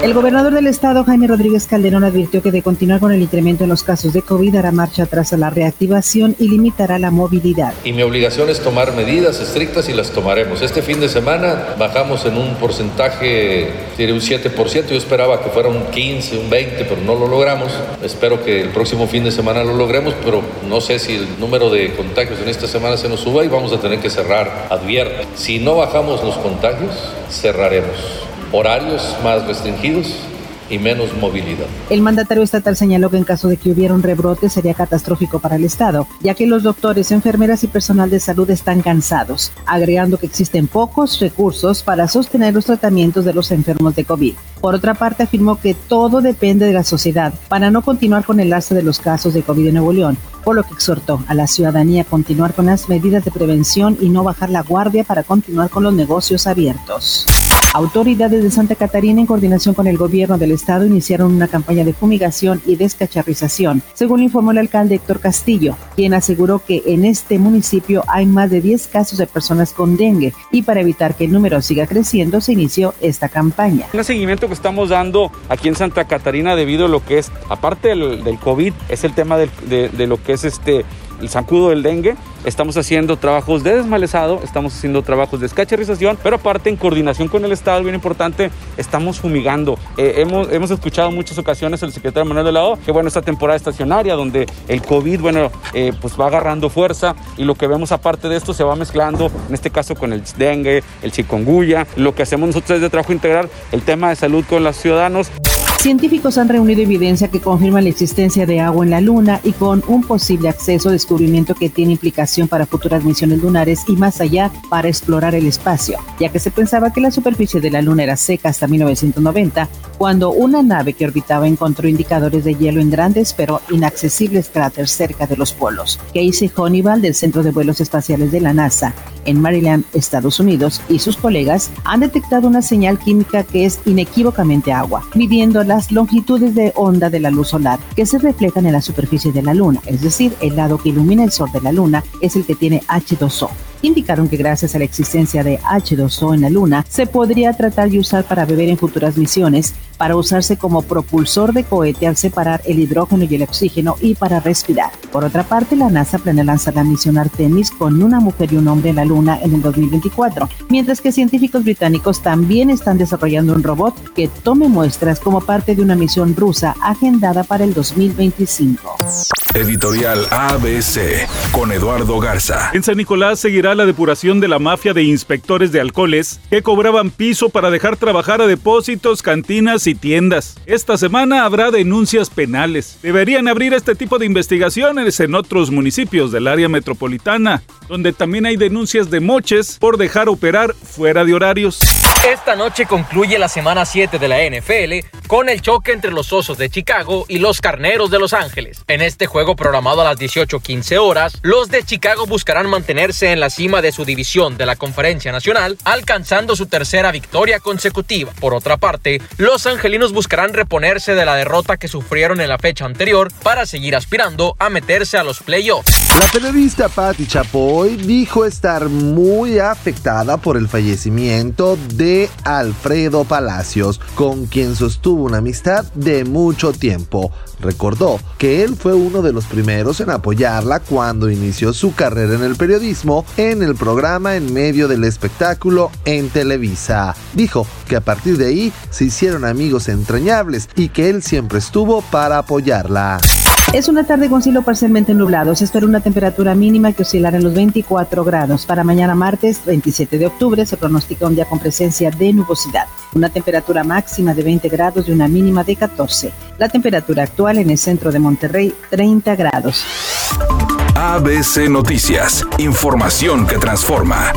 El gobernador del estado, Jaime Rodríguez Calderón, advirtió que de continuar con el incremento en los casos de COVID hará marcha atrás a la reactivación y limitará la movilidad. Y mi obligación es tomar medidas estrictas y las tomaremos. Este fin de semana bajamos en un porcentaje, tiene un 7%, yo esperaba que fuera un 15, un 20, pero no lo logramos. Espero que el próximo fin de semana lo logremos, pero no sé si el número de contagios en esta semana se nos suba y vamos a tener que cerrar, advierto. Si no bajamos los contagios, cerraremos horarios más restringidos y menos movilidad. El mandatario estatal señaló que en caso de que hubiera un rebrote sería catastrófico para el Estado, ya que los doctores, enfermeras y personal de salud están cansados, agregando que existen pocos recursos para sostener los tratamientos de los enfermos de COVID. Por otra parte, afirmó que todo depende de la sociedad para no continuar con el alza de los casos de COVID en Nuevo León, por lo que exhortó a la ciudadanía a continuar con las medidas de prevención y no bajar la guardia para continuar con los negocios abiertos. Autoridades de Santa Catarina, en coordinación con el gobierno del estado, iniciaron una campaña de fumigación y descacharrización, según informó el alcalde Héctor Castillo, quien aseguró que en este municipio hay más de 10 casos de personas con dengue y para evitar que el número siga creciendo se inició esta campaña. Que estamos dando aquí en Santa Catarina debido a lo que es, aparte del, COVID, es el tema de, de lo que es este el zancudo del dengue. Estamos haciendo trabajos de desmalezado, estamos haciendo trabajos de escacherización, pero aparte en coordinación con el Estado, bien importante, estamos fumigando. Eh, hemos, hemos escuchado muchas ocasiones el secretario Manuel de la O que bueno, esta temporada estacionaria donde el COVID, bueno, eh, pues va agarrando fuerza y lo que vemos aparte de esto se va mezclando, en este caso con el dengue, el chikungunya. Lo que hacemos nosotros es de trabajo integral, el tema de salud con los ciudadanos. Científicos han reunido evidencia que confirma la existencia de agua en la Luna y con un posible acceso descubrimiento que tiene implicación para futuras misiones lunares y más allá para explorar el espacio, ya que se pensaba que la superficie de la Luna era seca hasta 1990, cuando una nave que orbitaba encontró indicadores de hielo en grandes pero inaccesibles cráteres cerca de los polos. Casey Honeywell del Centro de Vuelos Espaciales de la NASA en Maryland, Estados Unidos, y sus colegas han detectado una señal química que es inequívocamente agua, midiendo las longitudes de onda de la luz solar que se reflejan en la superficie de la Luna, es decir, el lado que ilumina el sol de la Luna es el que tiene H2O indicaron que gracias a la existencia de H2O en la Luna, se podría tratar y usar para beber en futuras misiones, para usarse como propulsor de cohete al separar el hidrógeno y el oxígeno y para respirar. Por otra parte, la NASA planea lanzar la misión Artemis con una mujer y un hombre en la Luna en el 2024, mientras que científicos británicos también están desarrollando un robot que tome muestras como parte de una misión rusa agendada para el 2025. Editorial ABC con Eduardo Garza. En San Nicolás seguirá la depuración de la mafia de inspectores de alcoholes que cobraban piso para dejar trabajar a depósitos, cantinas y tiendas. Esta semana habrá denuncias penales. Deberían abrir este tipo de investigaciones en otros municipios del área metropolitana, donde también hay denuncias de moches por dejar operar fuera de horarios. Esta noche concluye la semana 7 de la NFL con el choque entre los Osos de Chicago y los Carneros de Los Ángeles. En este juego programado a las 18:15 horas, los de Chicago buscarán mantenerse en la cima de su división de la Conferencia Nacional, alcanzando su tercera victoria consecutiva. Por otra parte, los angelinos buscarán reponerse de la derrota que sufrieron en la fecha anterior para seguir aspirando a meterse a los playoffs. La periodista Patti Chapoy dijo estar muy afectada por el fallecimiento de Alfredo Palacios, con quien sostuvo una amistad de mucho tiempo. Recordó que él fue uno de los primeros en apoyarla cuando inició su carrera en el periodismo en el programa En medio del espectáculo en Televisa. Dijo que a partir de ahí se hicieron amigos entrañables y que él siempre estuvo para apoyarla. Es una tarde con cielo parcialmente nublado. Se espera una temperatura mínima que oscilará en los 24 grados. Para mañana martes 27 de octubre se pronostica un día con presencia de nubosidad. Una temperatura máxima de 20 grados y una mínima de 14. La temperatura actual en el centro de Monterrey 30 grados. ABC Noticias. Información que transforma.